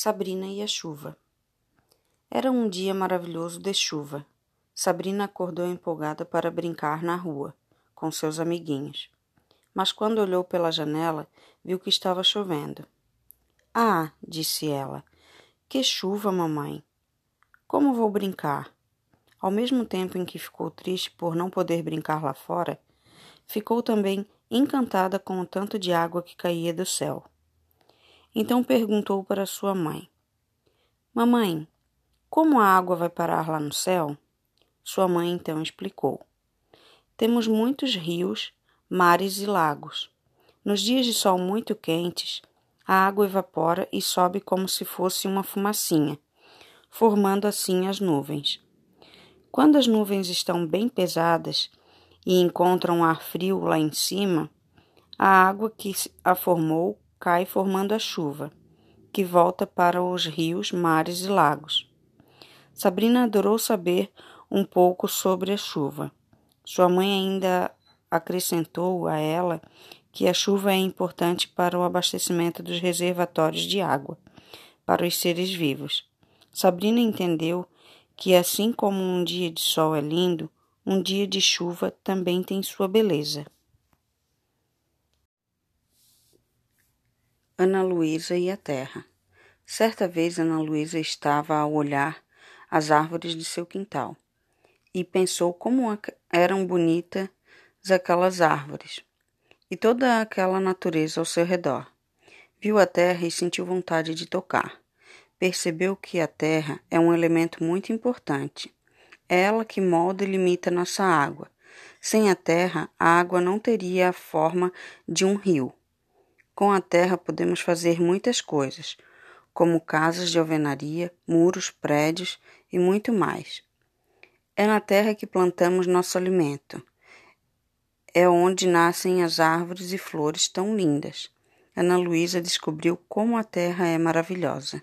Sabrina e a chuva. Era um dia maravilhoso de chuva. Sabrina acordou empolgada para brincar na rua com seus amiguinhos. Mas quando olhou pela janela, viu que estava chovendo. Ah, disse ela, que chuva, mamãe! Como vou brincar? Ao mesmo tempo em que ficou triste por não poder brincar lá fora, ficou também encantada com o tanto de água que caía do céu. Então perguntou para sua mãe: Mamãe, como a água vai parar lá no céu? Sua mãe então explicou: Temos muitos rios, mares e lagos. Nos dias de sol muito quentes, a água evapora e sobe como se fosse uma fumacinha, formando assim as nuvens. Quando as nuvens estão bem pesadas e encontram ar frio lá em cima, a água que a formou cai formando a chuva, que volta para os rios, mares e lagos. Sabrina adorou saber um pouco sobre a chuva. Sua mãe ainda acrescentou a ela que a chuva é importante para o abastecimento dos reservatórios de água para os seres vivos. Sabrina entendeu que, assim como um dia de sol é lindo, um dia de chuva também tem sua beleza. Ana Luísa e a Terra. Certa vez Ana Luísa estava a olhar as árvores de seu quintal e pensou como eram bonitas aquelas árvores e toda aquela natureza ao seu redor. Viu a terra e sentiu vontade de tocar. Percebeu que a terra é um elemento muito importante. É ela que molda e limita nossa água. Sem a terra, a água não teria a forma de um rio com a terra podemos fazer muitas coisas, como casas de alvenaria, muros, prédios e muito mais. É na terra que plantamos nosso alimento. É onde nascem as árvores e flores tão lindas. Ana Luísa descobriu como a terra é maravilhosa.